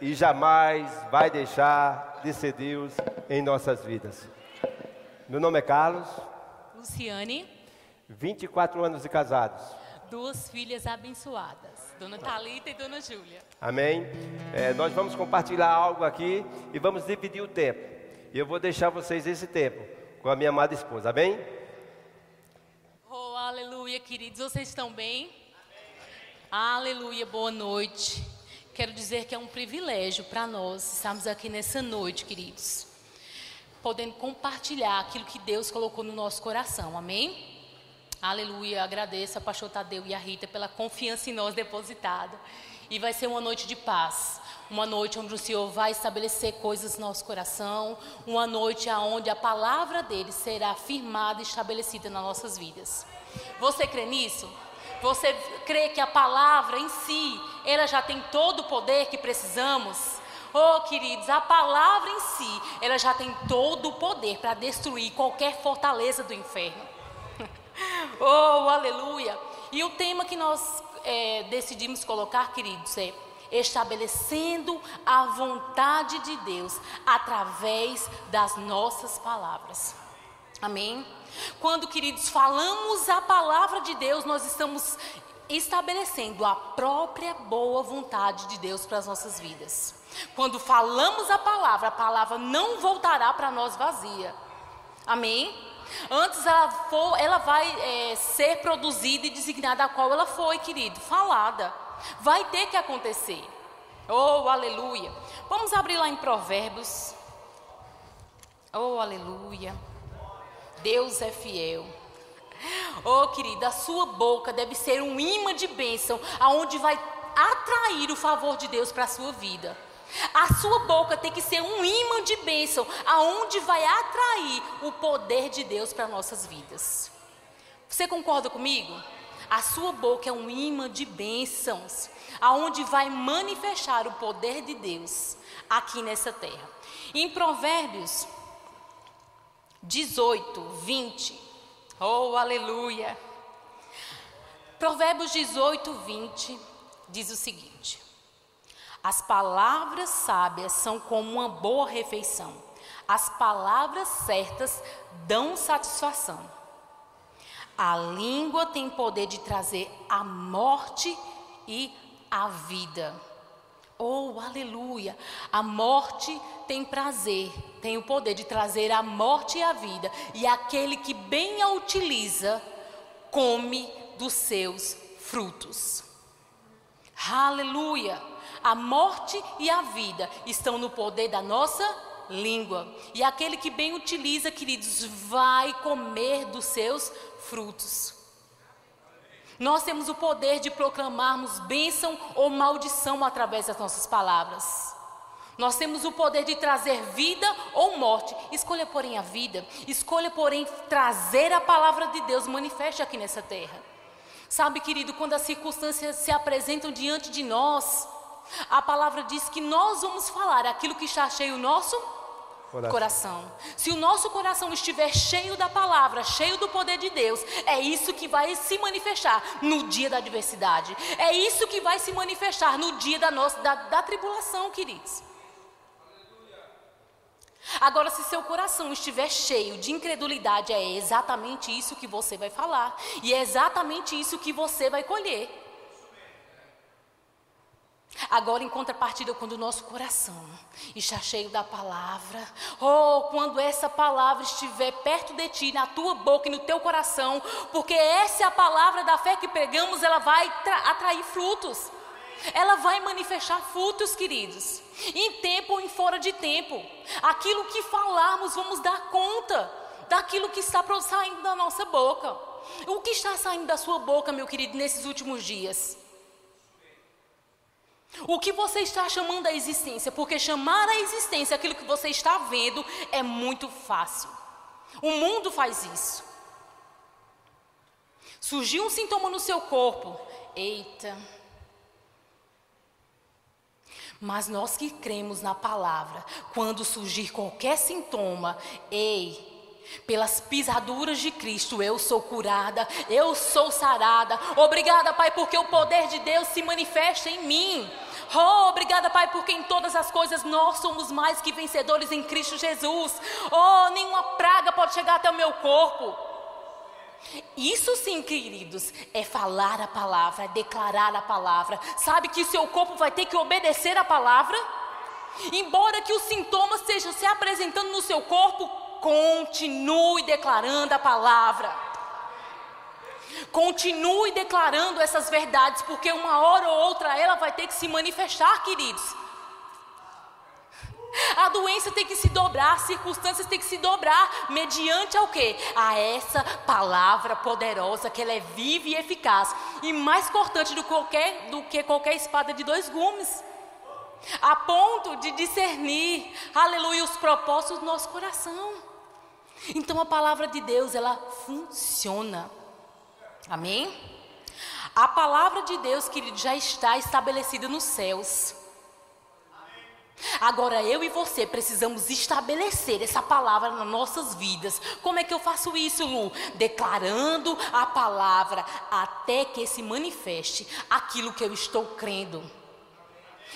e jamais vai deixar de ser Deus em nossas vidas. Meu nome é Carlos. Luciane. 24 anos de casados. Duas filhas abençoadas, Dona Talita e Dona Júlia. Amém. É, nós vamos compartilhar algo aqui e vamos dividir o tempo. E eu vou deixar vocês esse tempo com a minha amada esposa. Amém? Oh, aleluia, queridos. Vocês estão bem? Amém. Aleluia, boa noite. Quero dizer que é um privilégio para nós estarmos aqui nessa noite, queridos, podendo compartilhar aquilo que Deus colocou no nosso coração. Amém? Aleluia, agradeço a pastor Tadeu e a Rita pela confiança em nós depositada. E vai ser uma noite de paz, uma noite onde o Senhor vai estabelecer coisas no nosso coração, uma noite onde a palavra dele será firmada e estabelecida nas nossas vidas. Você crê nisso? Você crê que a palavra em si, ela já tem todo o poder que precisamos? Oh, queridos, a palavra em si, ela já tem todo o poder para destruir qualquer fortaleza do inferno. Oh, aleluia! E o tema que nós é, decidimos colocar, queridos, é estabelecendo a vontade de Deus através das nossas palavras. Amém? Quando, queridos, falamos a palavra de Deus, nós estamos estabelecendo a própria boa vontade de Deus para as nossas vidas. Quando falamos a palavra, a palavra não voltará para nós vazia. Amém? Antes ela, for, ela vai é, ser produzida e designada a qual ela foi, querido, falada. Vai ter que acontecer. Oh, aleluia. Vamos abrir lá em Provérbios. Oh, aleluia. Deus é fiel. Oh, querida, a sua boca deve ser um imã de bênção, aonde vai atrair o favor de Deus para a sua vida. A sua boca tem que ser um imã de bênção, aonde vai atrair o poder de Deus para nossas vidas. Você concorda comigo? A sua boca é um imã de bênçãos, aonde vai manifestar o poder de Deus aqui nessa terra. Em Provérbios 18, 20. Oh, aleluia! Provérbios 18, 20 diz o seguinte: as palavras sábias são como uma boa refeição. As palavras certas dão satisfação. A língua tem poder de trazer a morte e a vida. Oh, aleluia! A morte tem prazer, tem o poder de trazer a morte e a vida. E aquele que bem a utiliza, come dos seus frutos. Aleluia! A morte e a vida estão no poder da nossa língua. E aquele que bem utiliza, queridos, vai comer dos seus frutos. Nós temos o poder de proclamarmos bênção ou maldição através das nossas palavras. Nós temos o poder de trazer vida ou morte. Escolha, porém, a vida. Escolha, porém, trazer a palavra de Deus manifeste aqui nessa terra. Sabe, querido, quando as circunstâncias se apresentam diante de nós, a palavra diz que nós vamos falar aquilo que está cheio nosso coração. coração. Se o nosso coração estiver cheio da palavra, cheio do poder de Deus, é isso que vai se manifestar no dia da adversidade. É isso que vai se manifestar no dia da, nossa, da, da tribulação, queridos. Agora, se seu coração estiver cheio de incredulidade, é exatamente isso que você vai falar, e é exatamente isso que você vai colher. Agora, em contrapartida, quando o nosso coração está cheio da palavra, ou oh, quando essa palavra estiver perto de ti, na tua boca e no teu coração, porque essa é a palavra da fé que pregamos, ela vai atrair frutos, ela vai manifestar frutos, queridos, em tempo ou em fora de tempo. Aquilo que falarmos, vamos dar conta daquilo que está saindo da nossa boca. O que está saindo da sua boca, meu querido, nesses últimos dias? O que você está chamando a existência? Porque chamar a existência aquilo que você está vendo é muito fácil. O mundo faz isso. Surgiu um sintoma no seu corpo. Eita. Mas nós que cremos na palavra, quando surgir qualquer sintoma, ei, Pelas pisaduras de Cristo eu sou curada, eu sou sarada. Obrigada, Pai, porque o poder de Deus se manifesta em mim. Oh, obrigada, Pai, porque em todas as coisas nós somos mais que vencedores em Cristo Jesus. Oh, nenhuma praga pode chegar até o meu corpo. Isso sim, queridos, é falar a palavra, é declarar a palavra. Sabe que seu corpo vai ter que obedecer a palavra? Embora que os sintomas estejam se apresentando no seu corpo, continue declarando a palavra. Continue declarando essas verdades, porque uma hora ou outra ela vai ter que se manifestar, queridos. A doença tem que se dobrar, as circunstâncias têm que se dobrar, mediante ao quê? A essa palavra poderosa, que ela é viva e eficaz, e mais cortante do, qualquer, do que qualquer espada de dois gumes, a ponto de discernir, aleluia, os propósitos do nosso coração. Então a palavra de Deus, ela funciona. Amém? A palavra de Deus, querido, já está estabelecida nos céus. Agora eu e você precisamos estabelecer essa palavra nas nossas vidas. Como é que eu faço isso, Lu? Declarando a palavra até que se manifeste aquilo que eu estou crendo.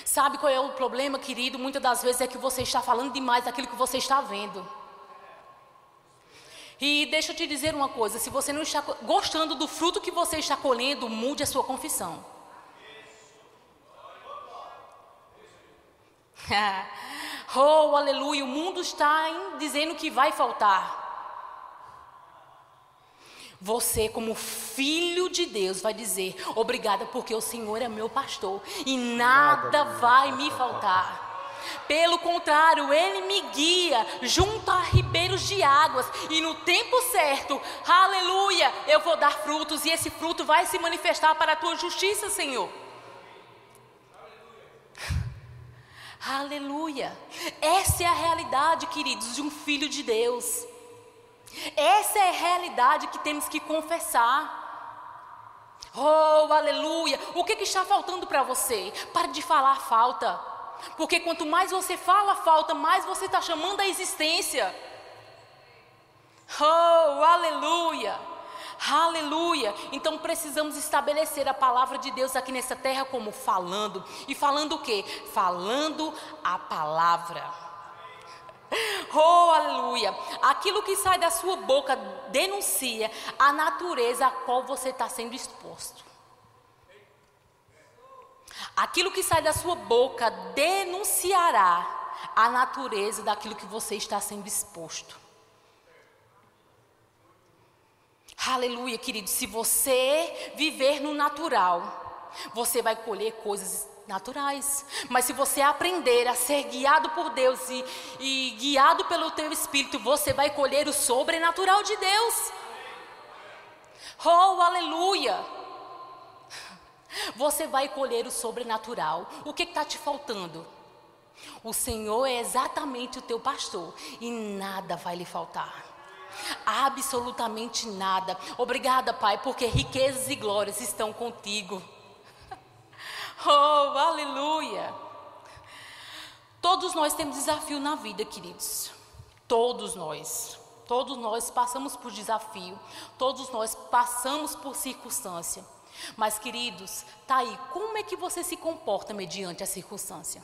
Sabe qual é o problema, querido? Muitas das vezes é que você está falando demais daquilo que você está vendo. E deixa eu te dizer uma coisa: se você não está gostando do fruto que você está colhendo, mude a sua confissão. oh, aleluia, o mundo está dizendo que vai faltar. Você, como filho de Deus, vai dizer: Obrigada, porque o Senhor é meu pastor e nada, nada vai me faltar. Pelo contrário, Ele me guia junto a ribeiros de águas, e no tempo certo, aleluia, eu vou dar frutos, e esse fruto vai se manifestar para a tua justiça, Senhor. Aleluia. Essa é a realidade, queridos, de um filho de Deus. Essa é a realidade que temos que confessar. Oh, aleluia. O que, que está faltando para você? Pare de falar falta. Porque quanto mais você fala falta, mais você está chamando a existência. Oh, aleluia! Aleluia! Então precisamos estabelecer a palavra de Deus aqui nessa terra como falando. E falando o quê? Falando a palavra. Oh, aleluia! Aquilo que sai da sua boca denuncia a natureza a qual você está sendo exposto. Aquilo que sai da sua boca denunciará a natureza daquilo que você está sendo exposto. Aleluia, querido. Se você viver no natural, você vai colher coisas naturais. Mas se você aprender a ser guiado por Deus e, e guiado pelo teu Espírito, você vai colher o sobrenatural de Deus. Oh, aleluia! Você vai colher o sobrenatural. O que está te faltando? O Senhor é exatamente o teu pastor e nada vai lhe faltar. Absolutamente nada. Obrigada, Pai, porque riquezas e glórias estão contigo. Oh, aleluia. Todos nós temos desafio na vida, queridos. Todos nós. Todos nós passamos por desafio. Todos nós passamos por circunstância. Mas, queridos, tá aí, como é que você se comporta mediante a circunstância?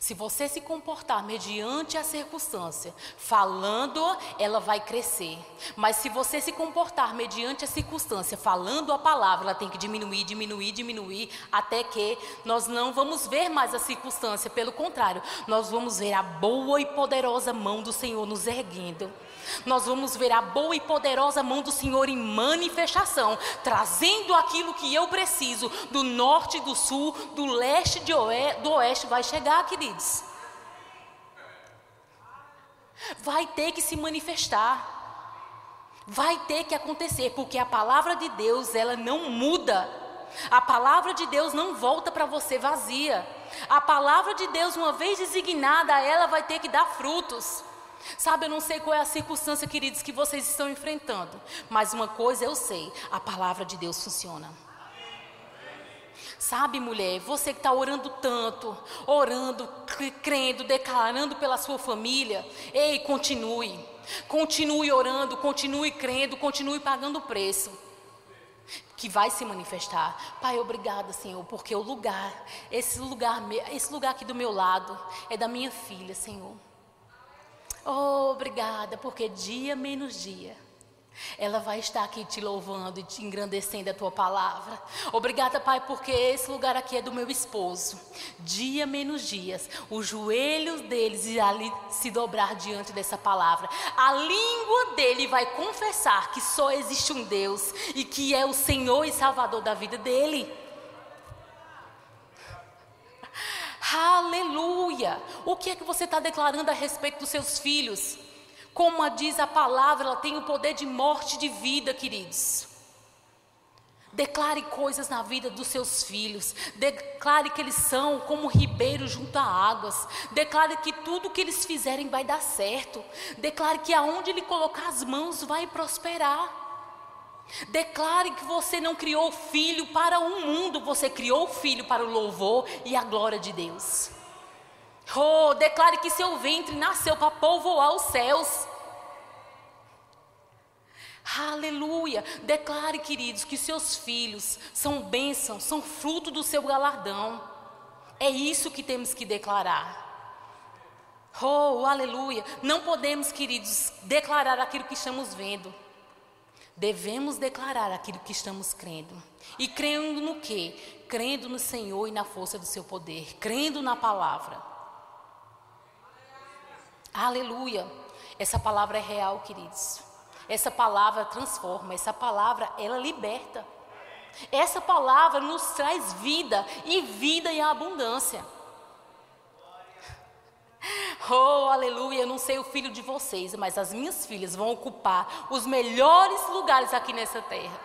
Se você se comportar mediante a circunstância, falando, ela vai crescer. Mas se você se comportar mediante a circunstância, falando a palavra, ela tem que diminuir, diminuir, diminuir, até que nós não vamos ver mais a circunstância. Pelo contrário, nós vamos ver a boa e poderosa mão do Senhor nos erguendo nós vamos ver a boa e poderosa mão do Senhor em manifestação, trazendo aquilo que eu preciso do norte, do sul, do leste, do oeste, vai chegar, queridos. Vai ter que se manifestar. Vai ter que acontecer, porque a palavra de Deus, ela não muda. A palavra de Deus não volta para você vazia. A palavra de Deus, uma vez designada, ela vai ter que dar frutos. Sabe, eu não sei qual é a circunstância, queridos, que vocês estão enfrentando, mas uma coisa eu sei: a palavra de Deus funciona. Sabe, mulher, você que está orando tanto, orando, crendo, declarando pela sua família, ei, continue. Continue orando, continue crendo, continue pagando o preço. Que vai se manifestar. Pai, obrigada, Senhor, porque o lugar, esse lugar, esse lugar aqui do meu lado, é da minha filha, Senhor. Oh, obrigada, porque dia menos dia ela vai estar aqui te louvando e te engrandecendo a tua palavra. Obrigada, Pai, porque esse lugar aqui é do meu esposo. Dia menos dias, os joelhos deles irão se dobrar diante dessa palavra. A língua dele vai confessar que só existe um Deus e que é o Senhor e Salvador da vida dele. Aleluia! O que é que você está declarando a respeito dos seus filhos? Como diz a palavra, ela tem o poder de morte e de vida, queridos. Declare coisas na vida dos seus filhos. Declare que eles são como ribeiros junto a águas. Declare que tudo que eles fizerem vai dar certo. Declare que aonde ele colocar as mãos vai prosperar. Declare que você não criou filho para o um mundo, você criou filho para o louvor e a glória de Deus. Oh, declare que seu ventre nasceu para povoar os céus. Aleluia. Declare, queridos, que seus filhos são bênçãos, são fruto do seu galardão. É isso que temos que declarar. Oh, aleluia. Não podemos, queridos, declarar aquilo que estamos vendo. Devemos declarar aquilo que estamos crendo. E crendo no quê? Crendo no Senhor e na força do seu poder. Crendo na palavra. Aleluia. Essa palavra é real, queridos. Essa palavra transforma, essa palavra ela liberta. Essa palavra nos traz vida e vida em abundância. Oh, aleluia, eu não sei o filho de vocês, mas as minhas filhas vão ocupar os melhores lugares aqui nessa terra.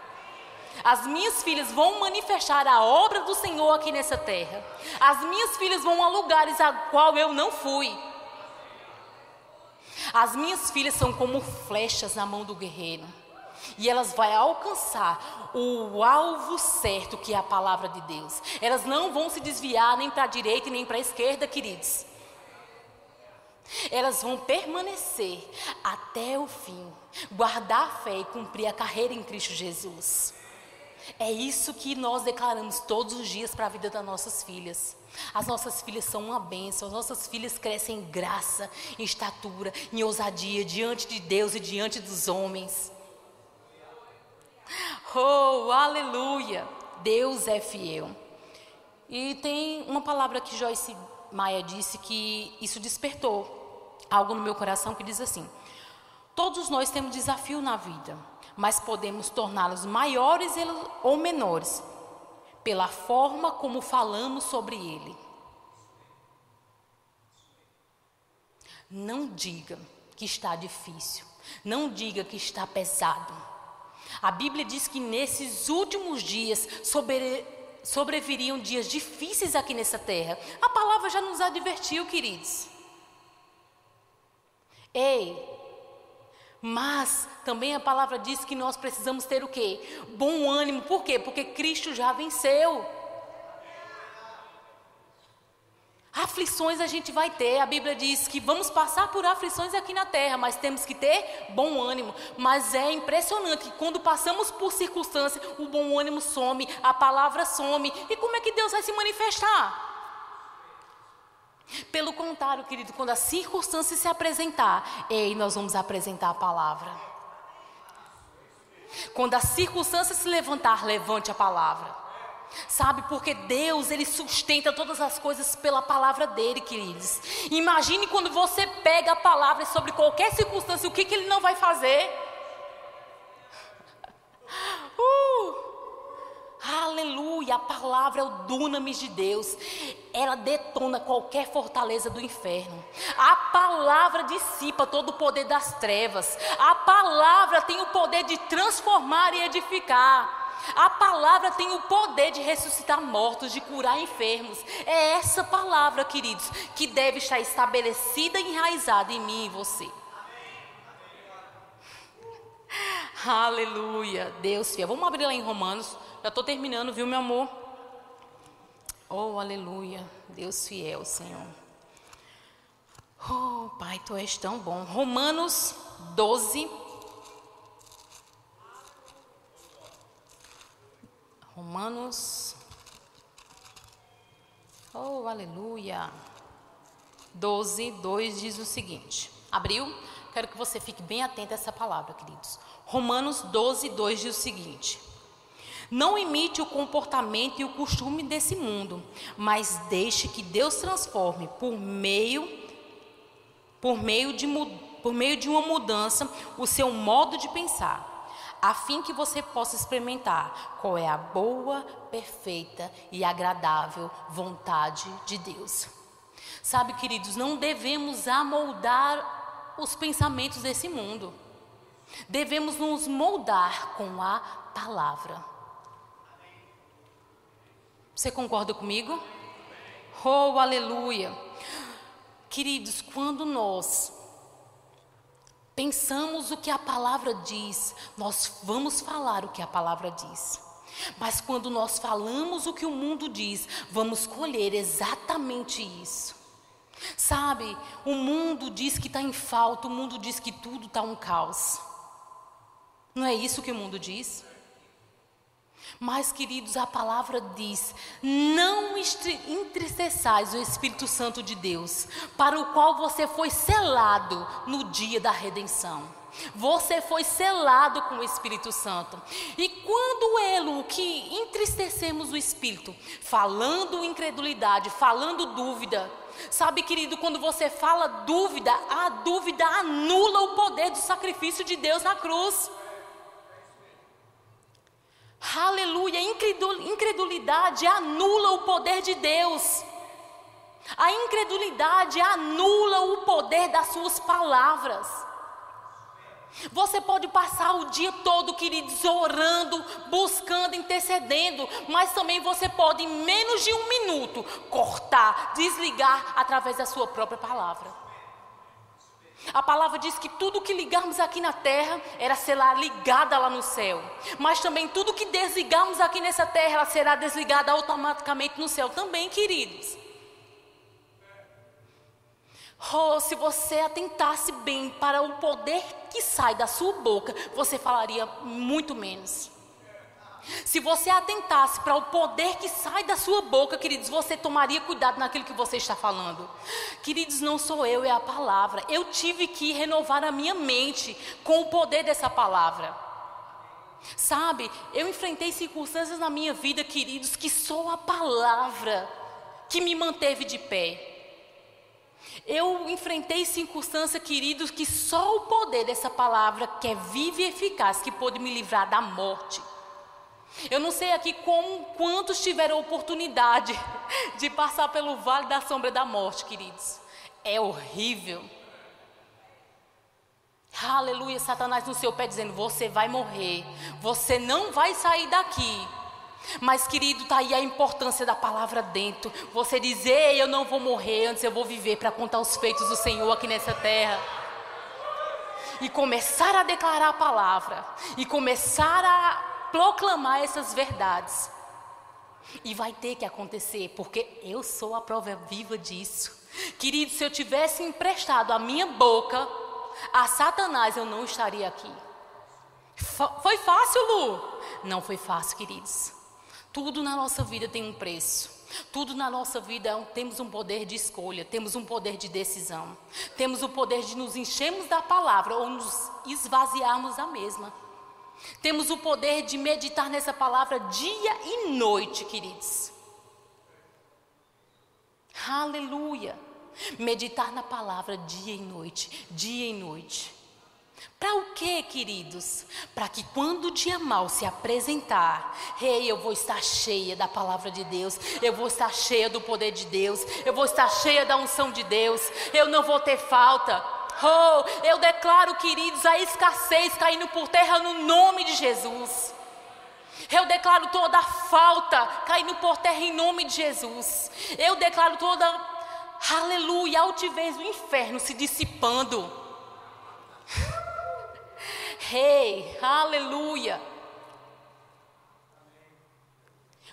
As minhas filhas vão manifestar a obra do Senhor aqui nessa terra. As minhas filhas vão a lugares a qual eu não fui. As minhas filhas são como flechas na mão do guerreiro. E elas vão alcançar o alvo certo, que é a palavra de Deus. Elas não vão se desviar nem para a direita nem para a esquerda, queridos. Elas vão permanecer até o fim, guardar a fé e cumprir a carreira em Cristo Jesus. É isso que nós declaramos todos os dias para a vida das nossas filhas. As nossas filhas são uma bênção, as nossas filhas crescem em graça, em estatura, em ousadia diante de Deus e diante dos homens. Oh, aleluia! Deus é fiel. E tem uma palavra que Joyce Maia disse que isso despertou algo no meu coração que diz assim: Todos nós temos desafio na vida, mas podemos torná-los maiores ou menores pela forma como falamos sobre ele. Não diga que está difícil, não diga que está pesado. A Bíblia diz que nesses últimos dias sobre, sobreviriam dias difíceis aqui nessa terra. A palavra já nos advertiu, queridos. Ei, mas também a palavra diz que nós precisamos ter o quê? Bom ânimo. Por quê? Porque Cristo já venceu. Aflições a gente vai ter. A Bíblia diz que vamos passar por aflições aqui na terra, mas temos que ter bom ânimo. Mas é impressionante que quando passamos por circunstâncias, o bom ânimo some, a palavra some. E como é que Deus vai se manifestar? Pelo contrário, querido, quando a circunstância se apresentar, ei, nós vamos apresentar a palavra. Quando a circunstância se levantar, levante a palavra. Sabe, porque Deus, Ele sustenta todas as coisas pela palavra dEle, queridos. Imagine quando você pega a palavra sobre qualquer circunstância, o que, que Ele não vai fazer? Uh! Aleluia, a palavra é o dunamis de Deus. Ela detona qualquer fortaleza do inferno. A palavra dissipa todo o poder das trevas. A palavra tem o poder de transformar e edificar. A palavra tem o poder de ressuscitar mortos, de curar enfermos. É essa palavra, queridos, que deve estar estabelecida e enraizada em mim e você. Aleluia, Deus fiel. Vamos abrir lá em Romanos já estou terminando, viu, meu amor? Oh, aleluia. Deus fiel, Senhor. Oh, Pai, tu és tão bom. Romanos 12. Romanos. Oh, aleluia. 12, 2 diz o seguinte. Abriu? Quero que você fique bem atento a essa palavra, queridos. Romanos 12, 2 diz o seguinte: Não imite o comportamento e o costume desse mundo, mas deixe que Deus transforme por meio por meio de por meio de uma mudança o seu modo de pensar, a fim que você possa experimentar qual é a boa, perfeita e agradável vontade de Deus. Sabe, queridos, não devemos amoldar os pensamentos desse mundo. Devemos nos moldar com a palavra. Você concorda comigo? Oh, aleluia. Queridos, quando nós pensamos o que a palavra diz, nós vamos falar o que a palavra diz. Mas quando nós falamos o que o mundo diz, vamos colher exatamente isso. Sabe, o mundo diz que está em falta, o mundo diz que tudo está um caos. Não é isso que o mundo diz? Mas, queridos, a palavra diz: não entristeçais o Espírito Santo de Deus, para o qual você foi selado no dia da redenção. Você foi selado com o Espírito Santo. E quando ele, que entristecemos o Espírito, falando incredulidade, falando dúvida, Sabe, querido, quando você fala dúvida, a dúvida anula o poder do sacrifício de Deus na cruz. Aleluia, incredulidade anula o poder de Deus. A incredulidade anula o poder das suas palavras. Você pode passar o dia todo, queridos, orando, buscando, intercedendo, mas também você pode, em menos de um minuto, cortar, desligar através da sua própria palavra. A palavra diz que tudo que ligarmos aqui na terra era será ligada lá no céu. Mas também tudo que desligarmos aqui nessa terra ela será desligada automaticamente no céu também, queridos. Oh, se você atentasse bem para o poder que sai da sua boca, você falaria muito menos. Se você atentasse para o poder que sai da sua boca, queridos, você tomaria cuidado naquilo que você está falando. Queridos, não sou eu, é a palavra. Eu tive que renovar a minha mente com o poder dessa palavra. Sabe, eu enfrentei circunstâncias na minha vida, queridos, que só a palavra que me manteve de pé. Eu enfrentei circunstâncias, queridos, que só o poder dessa palavra, que é viva e eficaz, que pôde me livrar da morte. Eu não sei aqui com quantos tiveram oportunidade de passar pelo vale da sombra da morte, queridos. É horrível. Aleluia, Satanás no seu pé dizendo: Você vai morrer, você não vai sair daqui. Mas, querido, está aí a importância da palavra dentro. Você dizer: Eu não vou morrer, antes eu vou viver para contar os feitos do Senhor aqui nessa terra. E começar a declarar a palavra, e começar a proclamar essas verdades. E vai ter que acontecer, porque eu sou a prova viva disso. Querido, se eu tivesse emprestado a minha boca a Satanás, eu não estaria aqui. Foi fácil, Lu? Não foi fácil, queridos. Tudo na nossa vida tem um preço. Tudo na nossa vida é temos um poder de escolha, temos um poder de decisão. Temos o poder de nos enchermos da palavra ou nos esvaziarmos da mesma. Temos o poder de meditar nessa palavra dia e noite, queridos. Aleluia. Meditar na palavra dia e noite, dia e noite. Para o quê, queridos? Para que quando o dia mal se apresentar, rei, hey, eu vou estar cheia da palavra de Deus, eu vou estar cheia do poder de Deus, eu vou estar cheia da unção de Deus, eu não vou ter falta. Oh, eu declaro, queridos, a escassez caindo por terra no nome de Jesus. Eu declaro toda a falta caindo por terra em nome de Jesus. Eu declaro toda, aleluia, altivez do inferno se dissipando. Rei, hey, aleluia.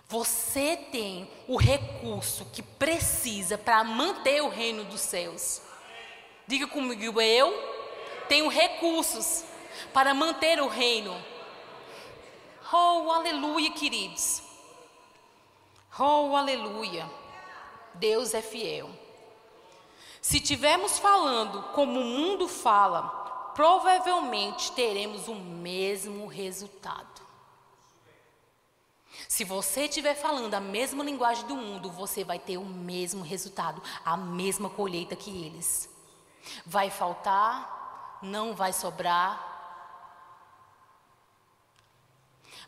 Você tem o recurso que precisa para manter o reino dos céus. Diga comigo, eu tenho recursos para manter o reino. Oh, aleluia, queridos. Oh, aleluia. Deus é fiel. Se tivermos falando como o mundo fala, provavelmente teremos o mesmo resultado. Se você estiver falando a mesma linguagem do mundo, você vai ter o mesmo resultado, a mesma colheita que eles. Vai faltar, não vai sobrar.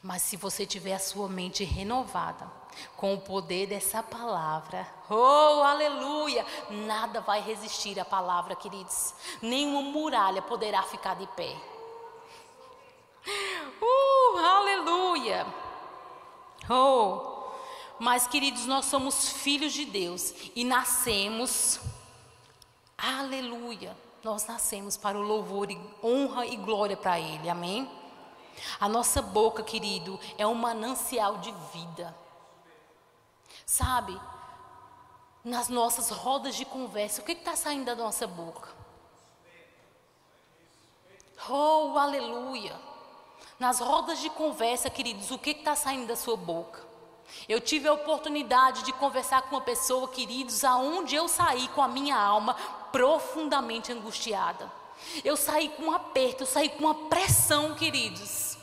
Mas se você tiver a sua mente renovada, com o poder dessa palavra, oh aleluia, nada vai resistir à palavra, queridos. Nenhuma muralha poderá ficar de pé. Uh, aleluia. Oh, mas queridos, nós somos filhos de Deus e nascemos, aleluia, nós nascemos para o louvor e honra e glória para Ele, amém? A nossa boca, querido, é um manancial de vida. Sabe, nas nossas rodas de conversa, o que está saindo da nossa boca? Oh, aleluia! Nas rodas de conversa, queridos, o que está saindo da sua boca? Eu tive a oportunidade de conversar com uma pessoa, queridos, aonde eu saí com a minha alma profundamente angustiada. Eu saí com um aperto, eu saí com uma pressão, queridos.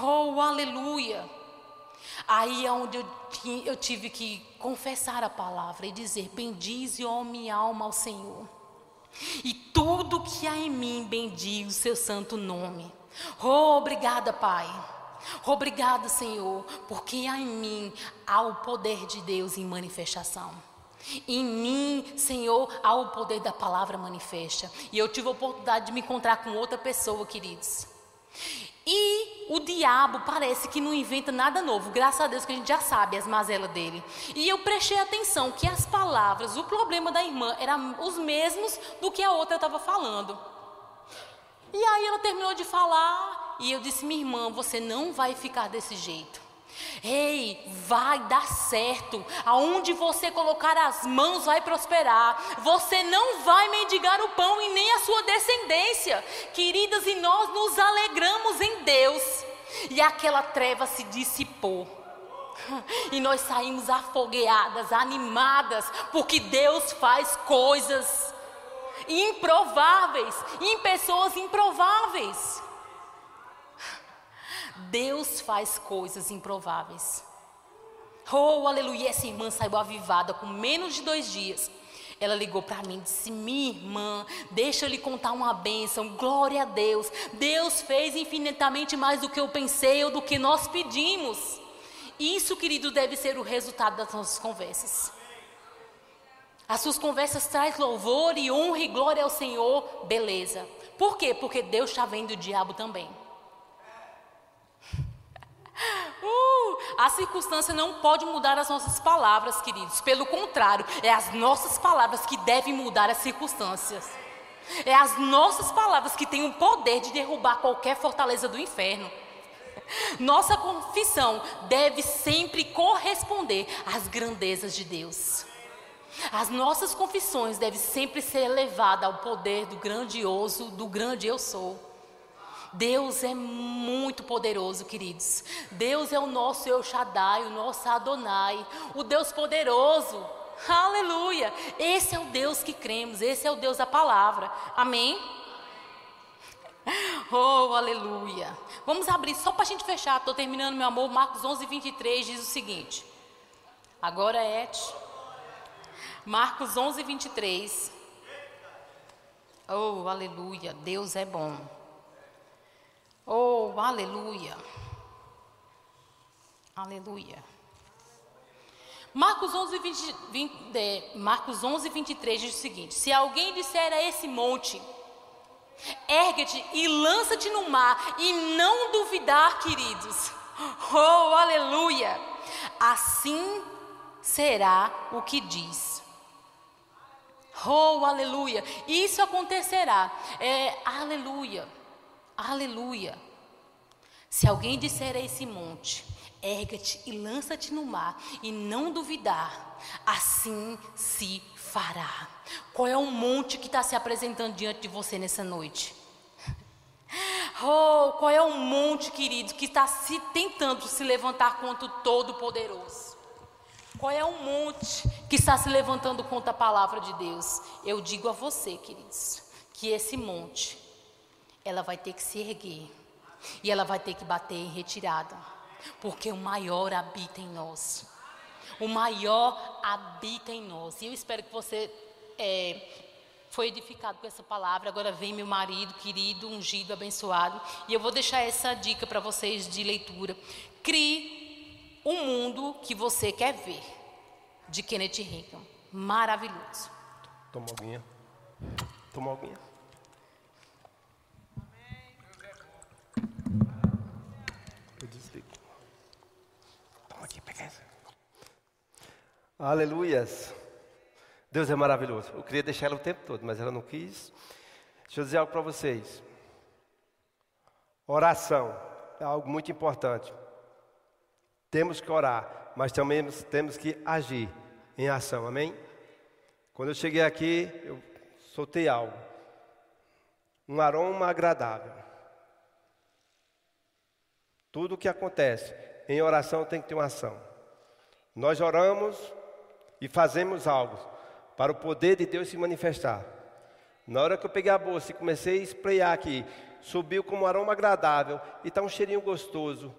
Oh, aleluia! Aí é onde eu, eu tive que confessar a palavra e dizer: Bendize, ó minha alma, ao Senhor. E tudo que há em mim bendiga o seu santo nome. Oh, obrigada, Pai. Obrigada, Senhor, porque há em mim há o poder de Deus em manifestação. Em mim, Senhor, há o poder da palavra manifesta. E eu tive a oportunidade de me encontrar com outra pessoa, queridos. E o diabo parece que não inventa nada novo, graças a Deus que a gente já sabe as mazelas dele. E eu prestei atenção que as palavras, o problema da irmã, eram os mesmos do que a outra estava falando. E aí ela terminou de falar e eu disse: minha irmã, você não vai ficar desse jeito. Ei, vai dar certo. Aonde você colocar as mãos vai prosperar. Você não vai mendigar o pão e nem a sua descendência. Queridas, e nós nos alegramos em Deus. E aquela treva se dissipou. E nós saímos afogueadas, animadas, porque Deus faz coisas improváveis, em pessoas improváveis. Deus faz coisas improváveis. Oh, aleluia! Essa irmã saiu avivada com menos de dois dias. Ela ligou para mim e disse: Minha irmã, deixa eu lhe contar uma bênção. Glória a Deus. Deus fez infinitamente mais do que eu pensei ou do que nós pedimos. Isso, querido, deve ser o resultado das nossas conversas. As suas conversas traz louvor e honra e glória ao Senhor, beleza. Por quê? Porque Deus está vendo o diabo também. Uh, a circunstância não pode mudar as nossas palavras, queridos. Pelo contrário, é as nossas palavras que devem mudar as circunstâncias. É as nossas palavras que têm o poder de derrubar qualquer fortaleza do inferno. Nossa confissão deve sempre corresponder às grandezas de Deus. As nossas confissões devem sempre ser elevadas ao poder do grandioso, do grande eu sou. Deus é muito poderoso, queridos. Deus é o nosso El Shaddai, o nosso Adonai, o Deus poderoso. Aleluia! Esse é o Deus que cremos, esse é o Deus da palavra. Amém? Oh, aleluia. Vamos abrir, só para a gente fechar, estou terminando, meu amor. Marcos 11, 23 diz o seguinte. Agora é. Marcos 11, 23. Oh, aleluia. Deus é bom. Oh, aleluia. Aleluia. Marcos 11, 20, 20, Marcos 11, 23 diz o seguinte: Se alguém disser a esse monte, ergue-te e lança-te no mar, e não duvidar, queridos, oh, aleluia, assim será o que diz. Oh, aleluia, isso acontecerá, é, aleluia. Aleluia. Se alguém disser a esse monte, erga-te e lança-te no mar, e não duvidar, assim se fará. Qual é o monte que está se apresentando diante de você nessa noite? Oh, qual é o monte, querido, que está se tentando se levantar contra o Todo-Poderoso? Qual é o monte que está se levantando contra a palavra de Deus? Eu digo a você, queridos, que esse monte, ela vai ter que se erguer e ela vai ter que bater em retirada, porque o maior habita em nós. O maior habita em nós. E eu espero que você é, foi edificado com essa palavra. Agora vem meu marido querido, ungido, abençoado. E eu vou deixar essa dica para vocês de leitura. Crie o um mundo que você quer ver. De Kenneth Hagin. Maravilhoso. Toma alguinha. Toma alguinha. Toma aqui, pega essa. Aleluias. Deus é maravilhoso. Eu queria deixar ela o tempo todo, mas ela não quis. Deixa eu dizer algo para vocês. Oração é algo muito importante. Temos que orar, mas também temos que agir em ação, amém? Quando eu cheguei aqui, eu soltei algo. Um aroma agradável. Tudo o que acontece em oração tem que ter uma ação. Nós oramos e fazemos algo para o poder de Deus se manifestar. Na hora que eu peguei a bolsa e comecei a esprear aqui, subiu como um aroma agradável e está um cheirinho gostoso.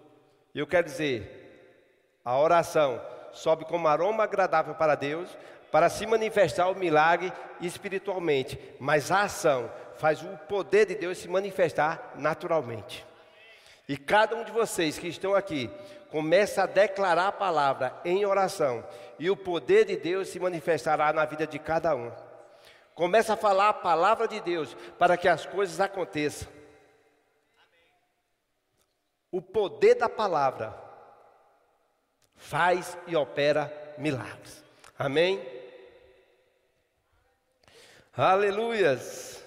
E eu quero dizer, a oração sobe como aroma agradável para Deus, para se manifestar o milagre espiritualmente, mas a ação faz o poder de Deus se manifestar naturalmente. E cada um de vocês que estão aqui, começa a declarar a palavra em oração, e o poder de Deus se manifestará na vida de cada um. Começa a falar a palavra de Deus para que as coisas aconteçam. O poder da palavra faz e opera milagres. Amém? Aleluias.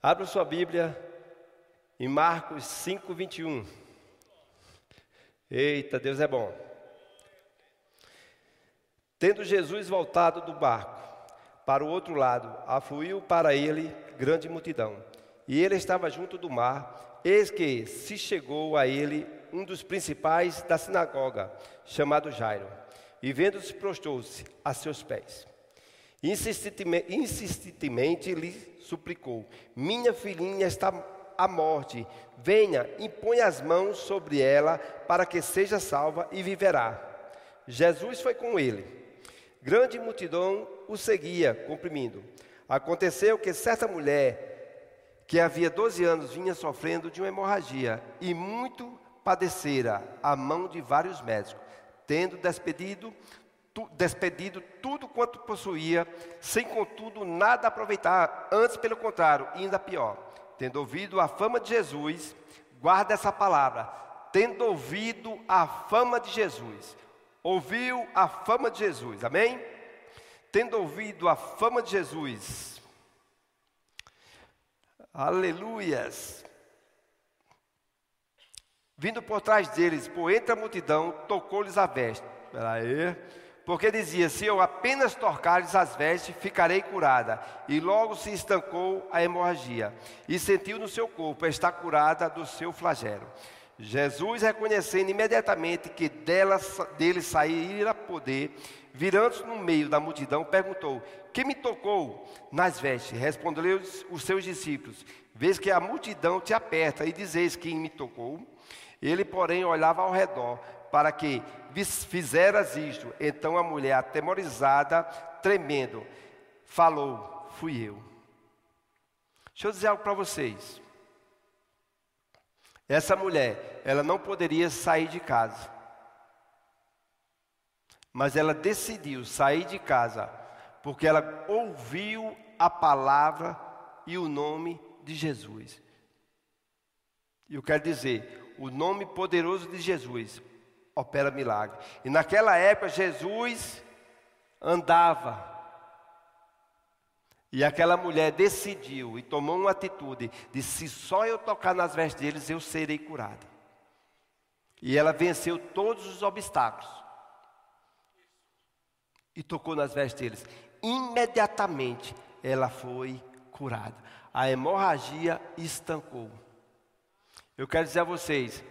Abra sua Bíblia em Marcos 5, 21. Eita, Deus é bom. Tendo Jesus voltado do barco para o outro lado, afluiu para ele grande multidão. E ele estava junto do mar, eis que se chegou a ele um dos principais da sinagoga, chamado Jairo, e vendo-se prostrou-se a seus pés. Insistentemente, insistentemente lhe suplicou: Minha filhinha está à morte. Venha, impõe as mãos sobre ela, para que seja salva e viverá. Jesus foi com ele. Grande multidão o seguia, comprimindo. Aconteceu que certa mulher, que havia 12 anos, vinha sofrendo de uma hemorragia e muito padecera a mão de vários médicos, tendo despedido despedido tudo quanto possuía, sem contudo nada aproveitar, antes pelo contrário, ainda pior tendo ouvido a fama de Jesus, guarda essa palavra, tendo ouvido a fama de Jesus, ouviu a fama de Jesus, amém? Tendo ouvido a fama de Jesus, aleluias. Vindo por trás deles, por entre a multidão, tocou-lhes a veste. Espera aí porque dizia: Se eu apenas tocar-lhes as vestes, ficarei curada. E logo se estancou a hemorragia, e sentiu no seu corpo estar curada do seu flagelo. Jesus, reconhecendo imediatamente que dela, dele saíra poder, virando-se no meio da multidão, perguntou: Quem me tocou nas vestes? Respondeu os seus discípulos: Vês que a multidão te aperta e dizeis quem me tocou? Ele, porém, olhava ao redor para que fizeras isto. Então a mulher, atemorizada, tremendo, falou: Fui eu. Deixa eu dizer algo para vocês. Essa mulher, ela não poderia sair de casa. Mas ela decidiu sair de casa porque ela ouviu a palavra e o nome de Jesus. E eu quero dizer, o nome poderoso de Jesus opera milagre. E naquela época Jesus andava E aquela mulher decidiu e tomou uma atitude de se só eu tocar nas vestes deles eu serei curada. E ela venceu todos os obstáculos. E tocou nas vestes deles. Imediatamente ela foi curada. A hemorragia estancou. Eu quero dizer a vocês,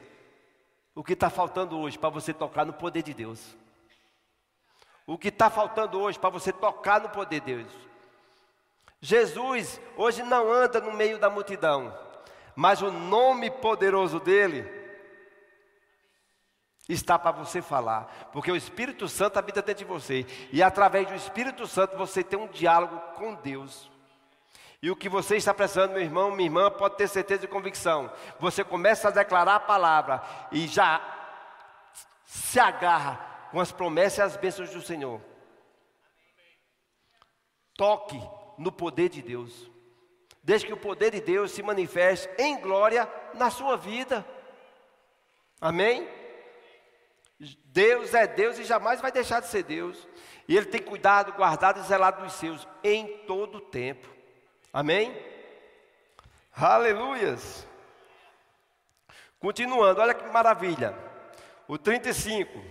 o que está faltando hoje para você tocar no poder de Deus. O que está faltando hoje para você tocar no poder de Deus. Jesus hoje não anda no meio da multidão, mas o nome poderoso dele está para você falar, porque o Espírito Santo habita dentro de você, e através do Espírito Santo você tem um diálogo com Deus. E o que você está precisando, meu irmão, minha irmã, pode ter certeza e convicção. Você começa a declarar a palavra e já se agarra com as promessas e as bênçãos do Senhor. Toque no poder de Deus. Desde que o poder de Deus se manifeste em glória na sua vida. Amém? Deus é Deus e jamais vai deixar de ser Deus. E Ele tem cuidado, guardado e zelado dos seus em todo o tempo. Amém? Aleluias. Continuando, olha que maravilha. O 35.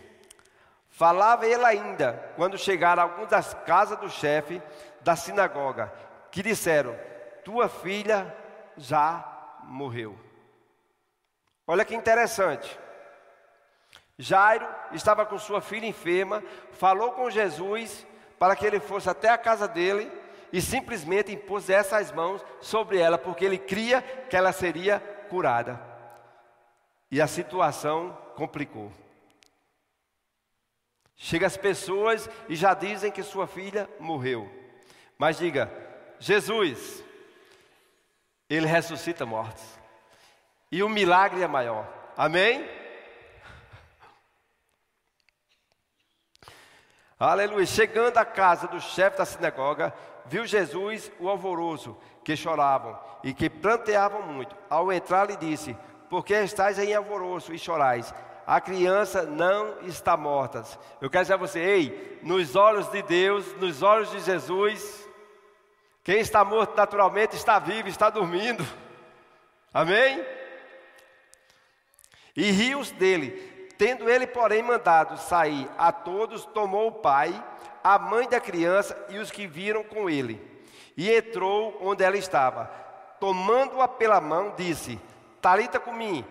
Falava ele ainda, quando chegaram alguns das casas do chefe da sinagoga, que disseram: Tua filha já morreu. Olha que interessante. Jairo estava com sua filha enferma, falou com Jesus para que ele fosse até a casa dele e simplesmente impusesse as mãos sobre ela, porque ele cria que ela seria curada. E a situação complicou. Chega as pessoas e já dizem que sua filha morreu. Mas diga, Jesus, ele ressuscita mortos. E o milagre é maior. Amém? Aleluia. Chegando à casa do chefe da sinagoga, viu Jesus o alvoroço, que choravam e que planteavam muito. Ao entrar, lhe disse: Por que estáis em alvoroço e chorais? A criança não está morta. Eu quero dizer a você, ei, nos olhos de Deus, nos olhos de Jesus, quem está morto naturalmente está vivo, está dormindo. Amém? E rios dele. Tendo ele, porém, mandado sair a todos, tomou o pai, a mãe da criança e os que viram com ele, e entrou onde ela estava. Tomando-a pela mão, disse: Talita comigo,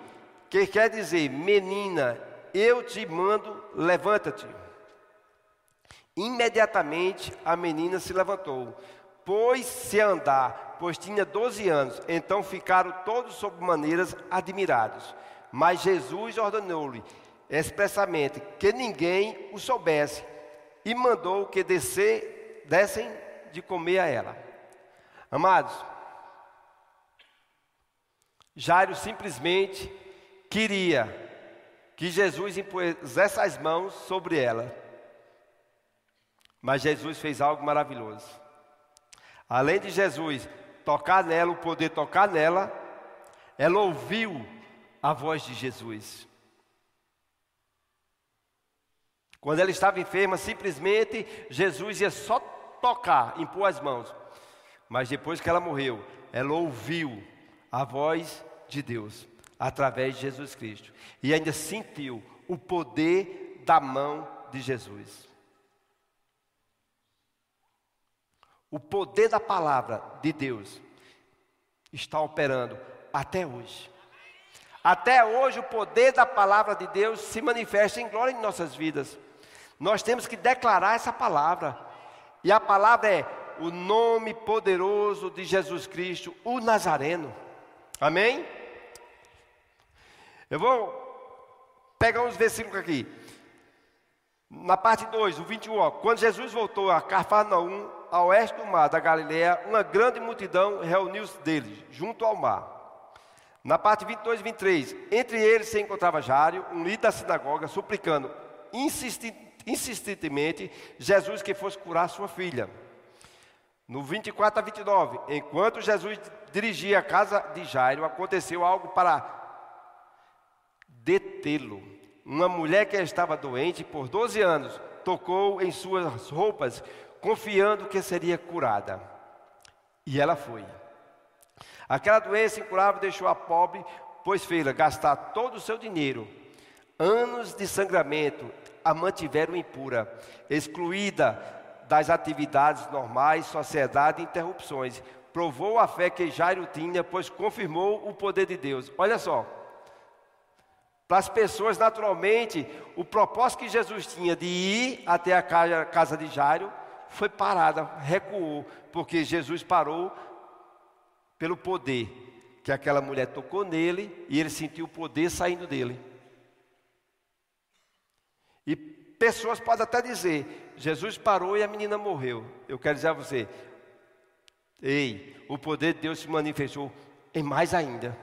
que quer dizer, menina, eu te mando, levanta-te. Imediatamente a menina se levantou, pôs-se a andar, pois tinha doze anos. Então ficaram todos sob maneiras admirados. Mas Jesus ordenou-lhe expressamente que ninguém o soubesse e mandou que descer, dessem de comer a ela. Amados, Jairo simplesmente queria que Jesus impusesse as mãos sobre ela. Mas Jesus fez algo maravilhoso. Além de Jesus tocar nela, o poder tocar nela, ela ouviu a voz de Jesus. Quando ela estava enferma, simplesmente Jesus ia só tocar, impor as mãos. Mas depois que ela morreu, ela ouviu a voz de Deus através de Jesus Cristo e ainda sentiu o poder da mão de Jesus. O poder da palavra de Deus está operando até hoje. Até hoje, o poder da palavra de Deus se manifesta em glória em nossas vidas. Nós temos que declarar essa palavra. E a palavra é o nome poderoso de Jesus Cristo, o Nazareno. Amém? Eu vou pegar uns versículos aqui. Na parte 2, o 21, ó, quando Jesus voltou a Cafarnaum, ao oeste do mar da Galiléia, uma grande multidão reuniu-se deles, junto ao mar. Na parte 22 e 23, entre eles se encontrava Jário, um líder da sinagoga, suplicando insistentemente insistentemente Jesus que fosse curar sua filha. No 24 a 29, enquanto Jesus dirigia a casa de Jairo, aconteceu algo para detê-lo. Uma mulher que estava doente por 12 anos tocou em suas roupas, confiando que seria curada. E ela foi. Aquela doença incurável deixou a pobre, pois fez-la gastar todo o seu dinheiro. Anos de sangramento a mantiveram impura, excluída das atividades normais, sociedade e interrupções. Provou a fé que Jairo tinha, pois confirmou o poder de Deus. Olha só. Para as pessoas, naturalmente, o propósito que Jesus tinha de ir até a casa de Jairo foi parada, recuou, porque Jesus parou pelo poder que aquela mulher tocou nele e ele sentiu o poder saindo dele. E pessoas podem até dizer: Jesus parou e a menina morreu. Eu quero dizer a você: ei, o poder de Deus se manifestou em mais ainda.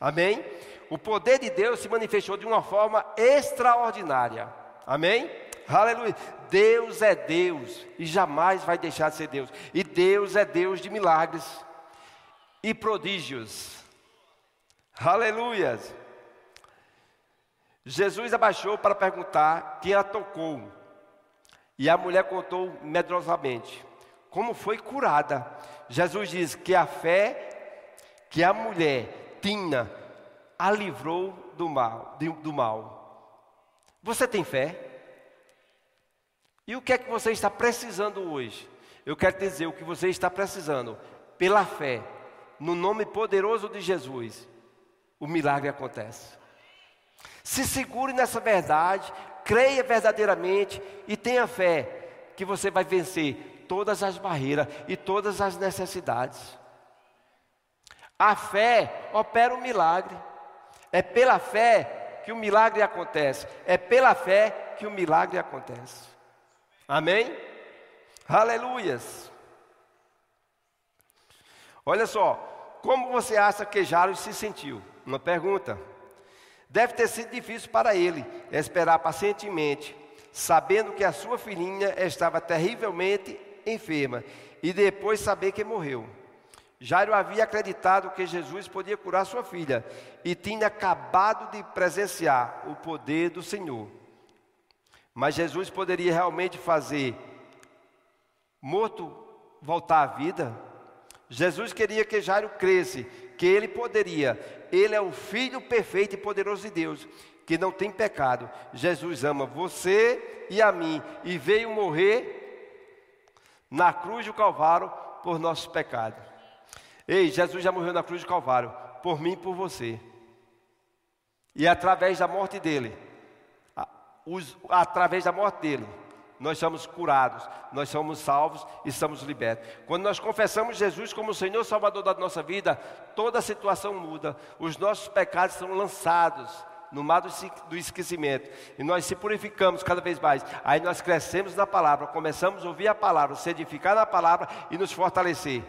Amém? O poder de Deus se manifestou de uma forma extraordinária. Amém? Aleluia. Deus é Deus e jamais vai deixar de ser Deus. E Deus é Deus de milagres e prodígios. Aleluias. Jesus abaixou para perguntar quem a tocou. E a mulher contou medrosamente como foi curada. Jesus diz que a fé que a mulher tinha a livrou do mal, do mal. Você tem fé? E o que é que você está precisando hoje? Eu quero dizer o que você está precisando. Pela fé, no nome poderoso de Jesus, o milagre acontece. Se segure nessa verdade, creia verdadeiramente e tenha fé que você vai vencer todas as barreiras e todas as necessidades. A fé opera um milagre. É pela fé que o milagre acontece. É pela fé que o milagre acontece. Amém? Aleluias. Olha só, como você acha que Jairo se sentiu? Uma pergunta. Deve ter sido difícil para ele esperar pacientemente, sabendo que a sua filhinha estava terrivelmente enferma, e depois saber que morreu. Jairo havia acreditado que Jesus podia curar sua filha e tinha acabado de presenciar o poder do Senhor. Mas Jesus poderia realmente fazer morto voltar à vida? Jesus queria que Jairo cresce, que ele poderia. Ele é o filho perfeito e poderoso de Deus, que não tem pecado. Jesus ama você e a mim e veio morrer na cruz do Calvário por nossos pecados. Ei, Jesus já morreu na cruz do Calvário por mim e por você. E através da morte dele, os, através da morte dele, nós somos curados, nós somos salvos e somos libertos. Quando nós confessamos Jesus como o Senhor Salvador da nossa vida, toda a situação muda, os nossos pecados são lançados no mar do esquecimento e nós se purificamos cada vez mais. Aí nós crescemos na palavra, começamos a ouvir a palavra, se edificar na palavra e nos fortalecer.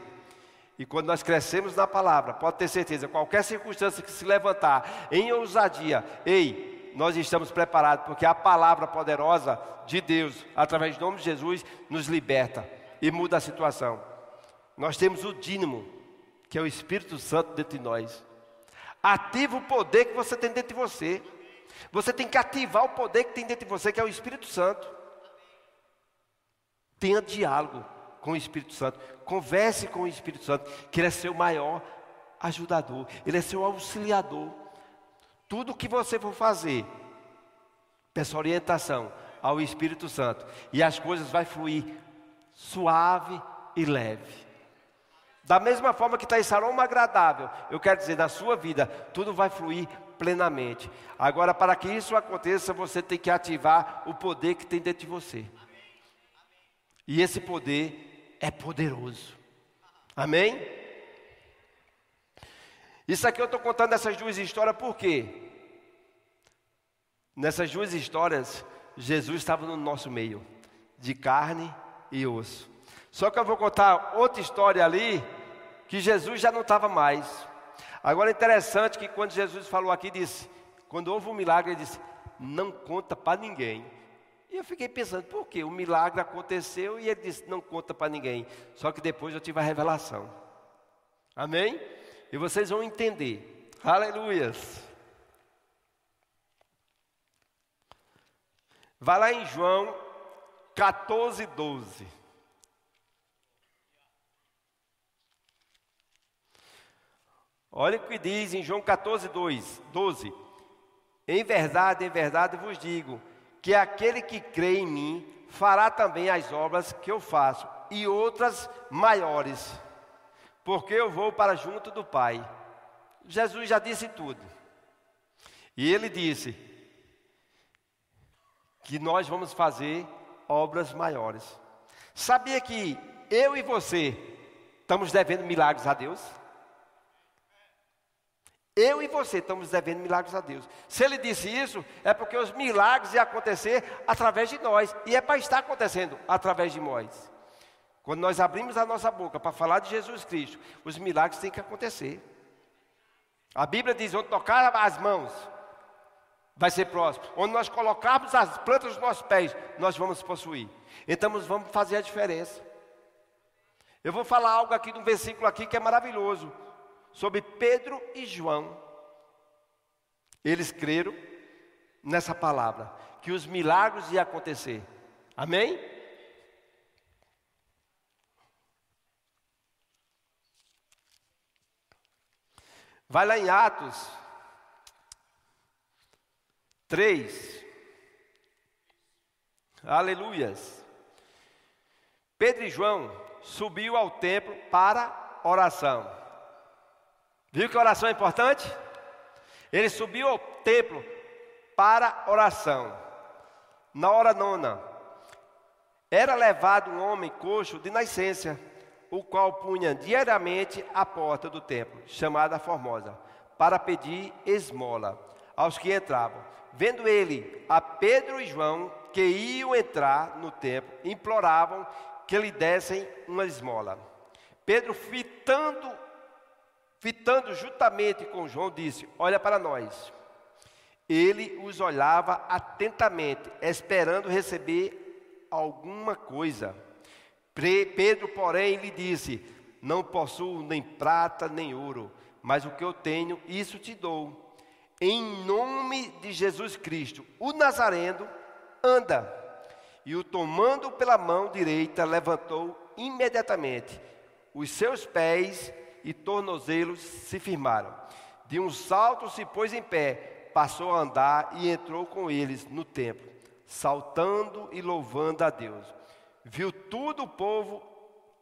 E quando nós crescemos na palavra, pode ter certeza, qualquer circunstância que se levantar em ousadia, ei, nós estamos preparados, porque a palavra poderosa de Deus, através do nome de Jesus, nos liberta e muda a situação. Nós temos o dínamo, que é o Espírito Santo dentro de nós. Ativa o poder que você tem dentro de você. Você tem que ativar o poder que tem dentro de você, que é o Espírito Santo. Tenha diálogo com o Espírito Santo. Converse com o Espírito Santo, que ele é seu maior ajudador, ele é seu auxiliador. Tudo que você for fazer, peça orientação ao Espírito Santo e as coisas vai fluir suave e leve. Da mesma forma que traz aroma agradável, eu quero dizer, na sua vida, tudo vai fluir plenamente. Agora, para que isso aconteça, você tem que ativar o poder que tem dentro de você. E esse poder é poderoso. Amém? Isso aqui eu estou contando essas duas histórias por quê? Nessas duas histórias, Jesus estava no nosso meio, de carne e osso. Só que eu vou contar outra história ali, que Jesus já não estava mais. Agora é interessante que quando Jesus falou aqui, disse, quando houve um milagre, ele disse, não conta para ninguém. E eu fiquei pensando, por quê? O milagre aconteceu e ele disse, não conta para ninguém. Só que depois eu tive a revelação. Amém? E vocês vão entender. Aleluias. Vai lá em João 14, 12. Olha o que diz em João 14, 2, 12. Em verdade, em verdade vos digo, que aquele que crê em mim fará também as obras que eu faço, e outras maiores, porque eu vou para junto do Pai. Jesus já disse tudo. E ele disse que nós vamos fazer obras maiores. Sabia que eu e você estamos devendo milagres a Deus? Eu e você estamos devendo milagres a Deus. Se ele disse isso, é porque os milagres iam acontecer através de nós. E é para estar acontecendo através de nós. Quando nós abrimos a nossa boca para falar de Jesus Cristo, os milagres têm que acontecer. A Bíblia diz: onde tocar as mãos, vai ser próximo. Onde nós colocarmos as plantas dos nossos pés, nós vamos possuir. Então vamos fazer a diferença. Eu vou falar algo aqui de um versículo aqui que é maravilhoso sobre Pedro e João. Eles creram nessa palavra, que os milagres iam acontecer. Amém? Vai lá em Atos 3. Aleluias. Pedro e João subiu ao templo para oração. Viu que oração é importante? Ele subiu ao templo para oração. Na hora nona, era levado um homem coxo de nascença, o qual punha diariamente à porta do templo, chamada Formosa, para pedir esmola aos que entravam. Vendo ele a Pedro e João que iam entrar no templo, imploravam que lhe dessem uma esmola. Pedro, fitando Fitando juntamente com João, disse: Olha para nós. Ele os olhava atentamente, esperando receber alguma coisa. Pedro, porém, lhe disse: Não possuo nem prata nem ouro, mas o que eu tenho, isso te dou. Em nome de Jesus Cristo, o Nazareno, anda. E o tomando pela mão direita, levantou imediatamente. Os seus pés e tornozelos se firmaram. De um salto se pôs em pé, passou a andar e entrou com eles no templo, saltando e louvando a Deus. Viu todo o povo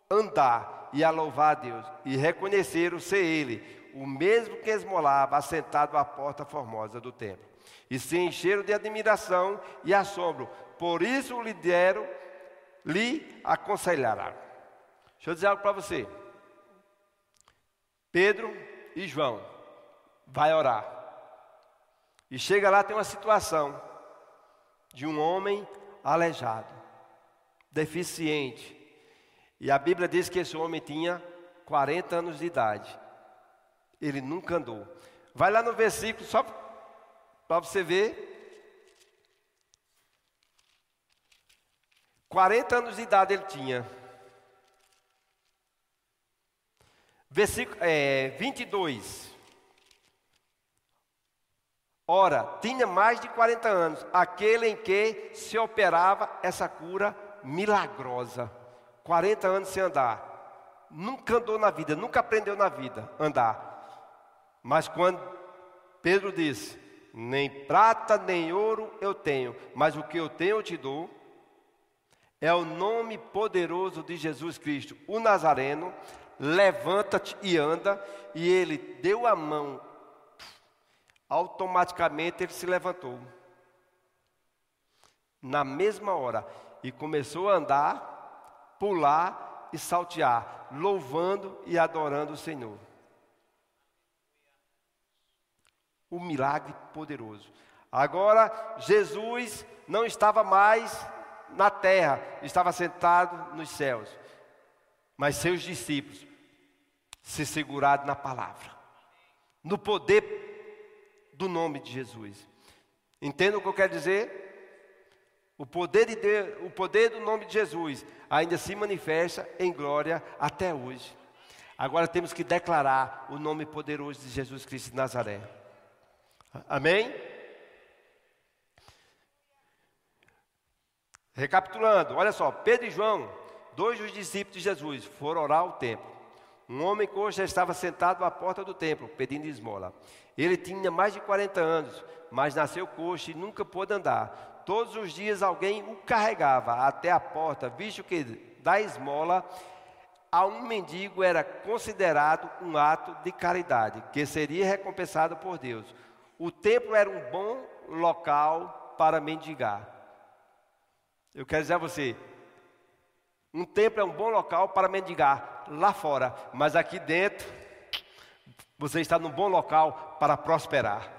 andar e a louvar a Deus, e reconheceram ser ele, o mesmo que esmolava, assentado à porta formosa do templo. E se encheram de admiração e assombro, por isso lhe deram, lhe aconselharam. Deixa eu dizer algo para você. Pedro e João vai orar. E chega lá tem uma situação de um homem aleijado, deficiente. E a Bíblia diz que esse homem tinha 40 anos de idade. Ele nunca andou. Vai lá no versículo só para você ver. 40 anos de idade ele tinha. Versículo é, 22. Ora, tinha mais de 40 anos, aquele em que se operava essa cura milagrosa. 40 anos sem andar. Nunca andou na vida, nunca aprendeu na vida andar. Mas quando Pedro disse: Nem prata nem ouro eu tenho, mas o que eu tenho eu te dou. É o nome poderoso de Jesus Cristo, o Nazareno, levanta-te e anda. E ele deu a mão, automaticamente ele se levantou. Na mesma hora, e começou a andar, pular e saltear, louvando e adorando o Senhor. O milagre poderoso. Agora, Jesus não estava mais na terra, estava sentado nos céus mas seus discípulos se seguraram na palavra, no poder do nome de Jesus. Entenda o que eu quero dizer? O poder, de Deus, o poder do nome de Jesus ainda se manifesta em glória até hoje. Agora temos que declarar o nome poderoso de Jesus Cristo de Nazaré. Amém? Recapitulando, olha só, Pedro e João dois dos discípulos de Jesus foram orar ao templo. Um homem coxo estava sentado à porta do templo, pedindo esmola. Ele tinha mais de 40 anos, mas nasceu coxo e nunca pôde andar. Todos os dias alguém o carregava até a porta, visto que dar esmola a um mendigo era considerado um ato de caridade, que seria recompensado por Deus. O templo era um bom local para mendigar. Eu quero dizer a você, um templo é um bom local para mendigar lá fora, mas aqui dentro você está num bom local para prosperar,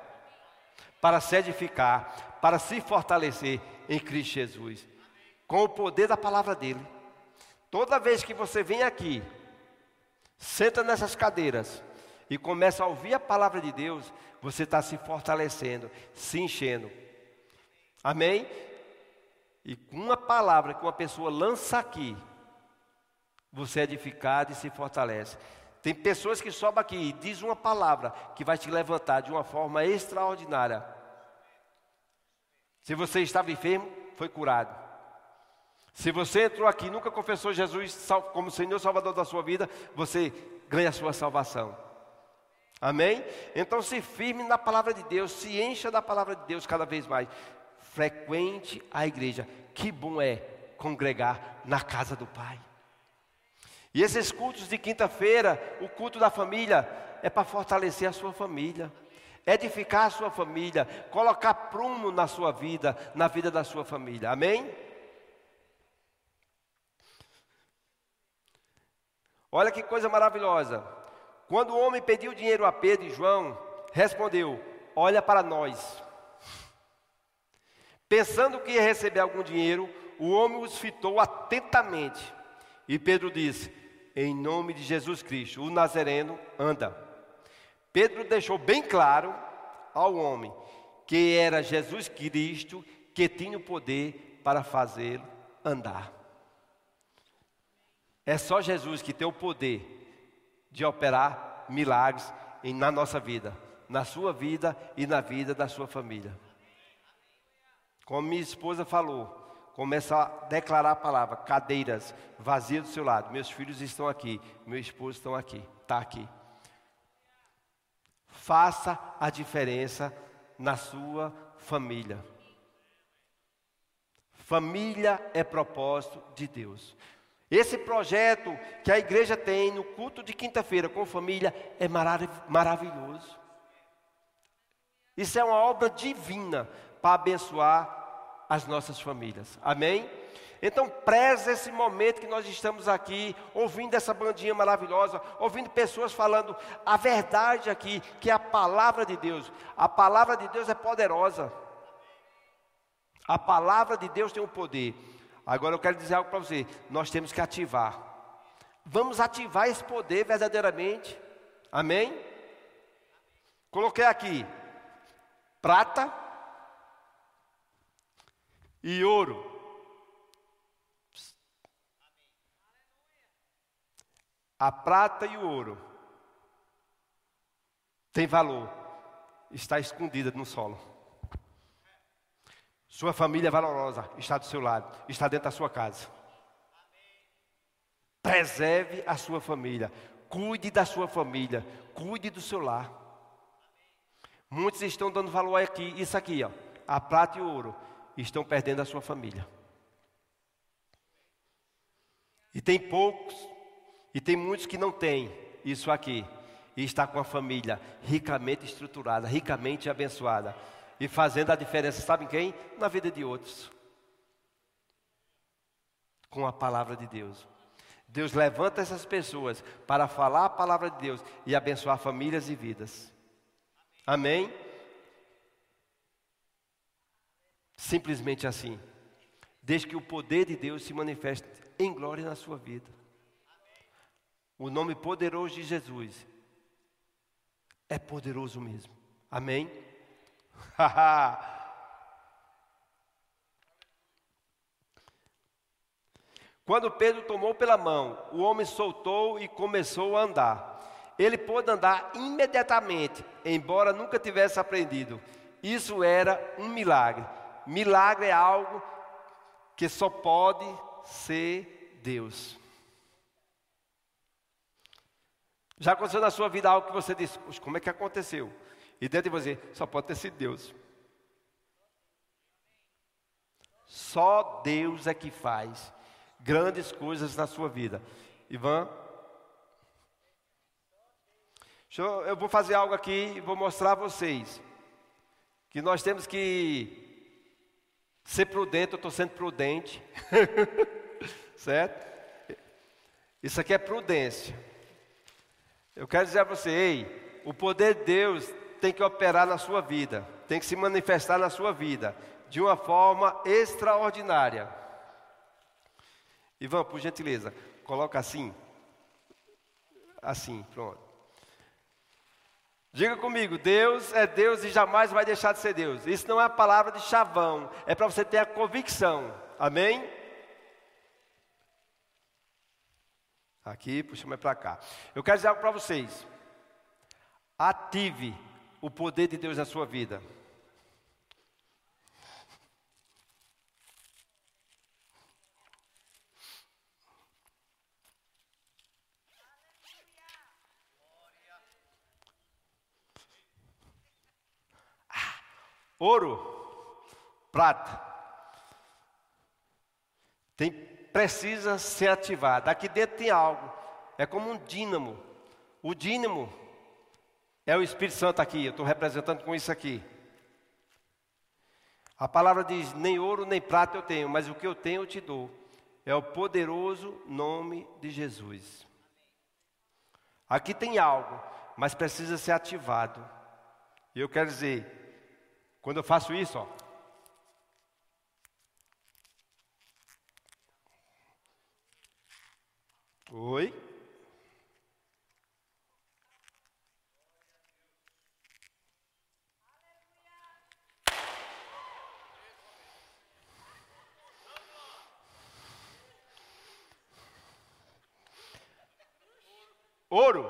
para se edificar, para se fortalecer em Cristo Jesus, com o poder da palavra dele. Toda vez que você vem aqui, senta nessas cadeiras e começa a ouvir a palavra de Deus, você está se fortalecendo, se enchendo. Amém? E com uma palavra que uma pessoa lança aqui, você é edificado e se fortalece. Tem pessoas que sobem aqui e diz uma palavra que vai te levantar de uma forma extraordinária. Se você estava enfermo, foi curado. Se você entrou aqui e nunca confessou Jesus como Senhor Salvador da sua vida, você ganha a sua salvação. Amém? Então se firme na palavra de Deus, se encha da palavra de Deus cada vez mais. Frequente a igreja. Que bom é congregar na casa do Pai. E esses cultos de quinta-feira, o culto da família, é para fortalecer a sua família, edificar a sua família, colocar prumo na sua vida, na vida da sua família. Amém? Olha que coisa maravilhosa. Quando o homem pediu dinheiro a Pedro e João, respondeu: Olha para nós. Pensando que ia receber algum dinheiro, o homem os fitou atentamente. E Pedro disse: Em nome de Jesus Cristo, o Nazareno anda. Pedro deixou bem claro ao homem que era Jesus Cristo que tinha o poder para fazê-lo andar. É só Jesus que tem o poder de operar milagres na nossa vida, na sua vida e na vida da sua família. Como minha esposa falou, começa a declarar a palavra, cadeiras vazias do seu lado. Meus filhos estão aqui, meu esposo estão aqui, está aqui. Faça a diferença na sua família. Família é propósito de Deus. Esse projeto que a igreja tem no culto de quinta-feira com família é marav maravilhoso. Isso é uma obra divina para abençoar as nossas famílias. Amém? Então, preze esse momento que nós estamos aqui, ouvindo essa bandinha maravilhosa, ouvindo pessoas falando a verdade aqui, que é a palavra de Deus. A palavra de Deus é poderosa. A palavra de Deus tem um poder. Agora eu quero dizer algo para você: nós temos que ativar. Vamos ativar esse poder verdadeiramente. Amém? Coloquei aqui prata e ouro. A prata e o ouro tem valor, está escondida no solo. Sua família é valorosa está do seu lado, está dentro da sua casa. Preserve a sua família, cuide da sua família, cuide do seu lar. Muitos estão dando valor aqui, isso aqui, ó, a prata e o ouro, estão perdendo a sua família. E tem poucos, e tem muitos que não têm isso aqui, e está com a família ricamente estruturada, ricamente abençoada e fazendo a diferença, sabe quem? Na vida de outros. Com a palavra de Deus. Deus levanta essas pessoas para falar a palavra de Deus e abençoar famílias e vidas. Amém? Simplesmente assim. Desde que o poder de Deus se manifeste em glória na sua vida. O nome poderoso de Jesus é poderoso mesmo. Amém? Quando Pedro tomou pela mão, o homem soltou e começou a andar. Ele pôde andar imediatamente, embora nunca tivesse aprendido. Isso era um milagre. Milagre é algo que só pode ser Deus. Já aconteceu na sua vida algo que você disse, como é que aconteceu? E dentro de você, só pode ter sido Deus. Só Deus é que faz grandes coisas na sua vida. Ivan, eu, eu vou fazer algo aqui e vou mostrar a vocês que nós temos que ser prudente. Eu estou sendo prudente, certo? Isso aqui é prudência. Eu quero dizer a você, ei, o poder de Deus tem que operar na sua vida, tem que se manifestar na sua vida de uma forma extraordinária. Ivan, por gentileza, coloca assim. Assim, pronto. Diga comigo, Deus é Deus e jamais vai deixar de ser Deus. Isso não é palavra de chavão, é para você ter a convicção. Amém? Aqui, puxa mais para cá. Eu quero dizer algo para vocês. Ative o poder de Deus na sua vida. Ah, ouro, prata, tem precisa ser ativado. Aqui dentro tem algo, é como um dínamo. O dínamo é o Espírito Santo aqui, eu estou representando com isso aqui. A palavra diz: nem ouro nem prata eu tenho, mas o que eu tenho eu te dou. É o poderoso nome de Jesus. Aqui tem algo, mas precisa ser ativado. E eu quero dizer, quando eu faço isso, ó, Oi? Ouro.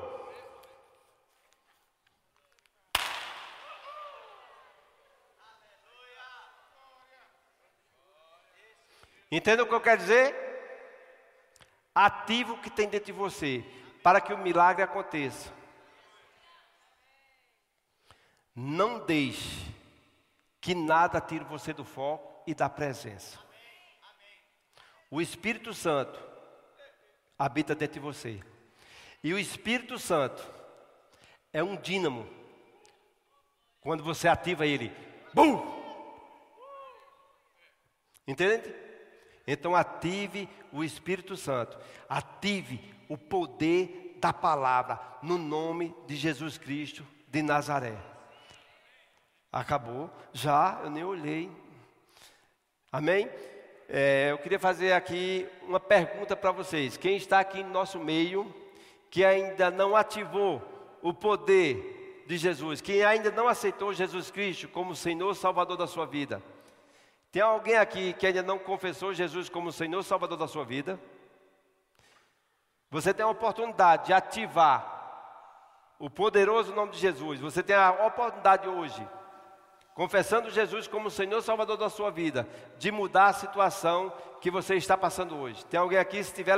Entenda o que eu quero dizer? Ativa o que tem dentro de você, para que o milagre aconteça. Não deixe que nada tire você do foco e da presença. O Espírito Santo habita dentro de você. E o Espírito Santo é um dínamo. Quando você ativa ele, bum! Entende? Então ative o Espírito Santo. Ative o poder da palavra no nome de Jesus Cristo de Nazaré. Acabou? Já, eu nem olhei. Amém? É, eu queria fazer aqui uma pergunta para vocês. Quem está aqui no nosso meio que ainda não ativou o poder de Jesus, quem ainda não aceitou Jesus Cristo como Senhor Salvador da sua vida. Tem alguém aqui que ainda não confessou Jesus como Senhor Salvador da sua vida? Você tem a oportunidade de ativar o poderoso nome de Jesus. Você tem a oportunidade hoje, confessando Jesus como Senhor Salvador da sua vida, de mudar a situação que você está passando hoje. Tem alguém aqui, se tiver